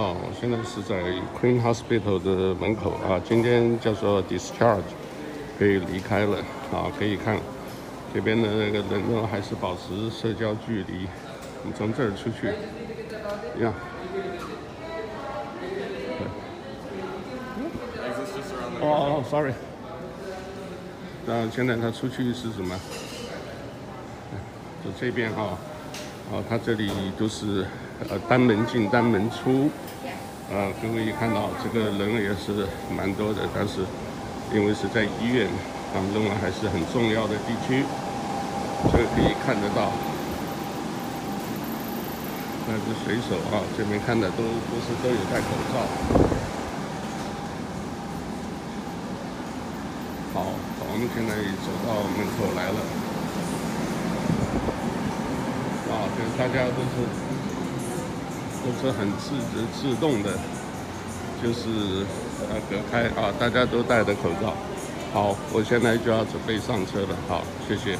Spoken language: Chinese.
哦，我现在是在 Queen Hospital 的门口啊，今天叫做 discharge，可以离开了啊，可以看这边的那个人呢，还是保持社交距离。我们从这儿出去，一样。哦哦，sorry。那现在他出去是什么？就这边哈，啊，他这里都是。呃，单门进，单门出，呃，各位看到这个人也是蛮多的，但是因为是在医院，他们认为还是很重要的地区，这个可以看得到。那是水手啊，这边看的都都是都有戴口罩。好，我们现在走到门口来了。就，大家都是。都是很自觉自动的，就是呃隔开啊，大家都戴着口罩。好，我现在就要准备上车了。好，谢谢。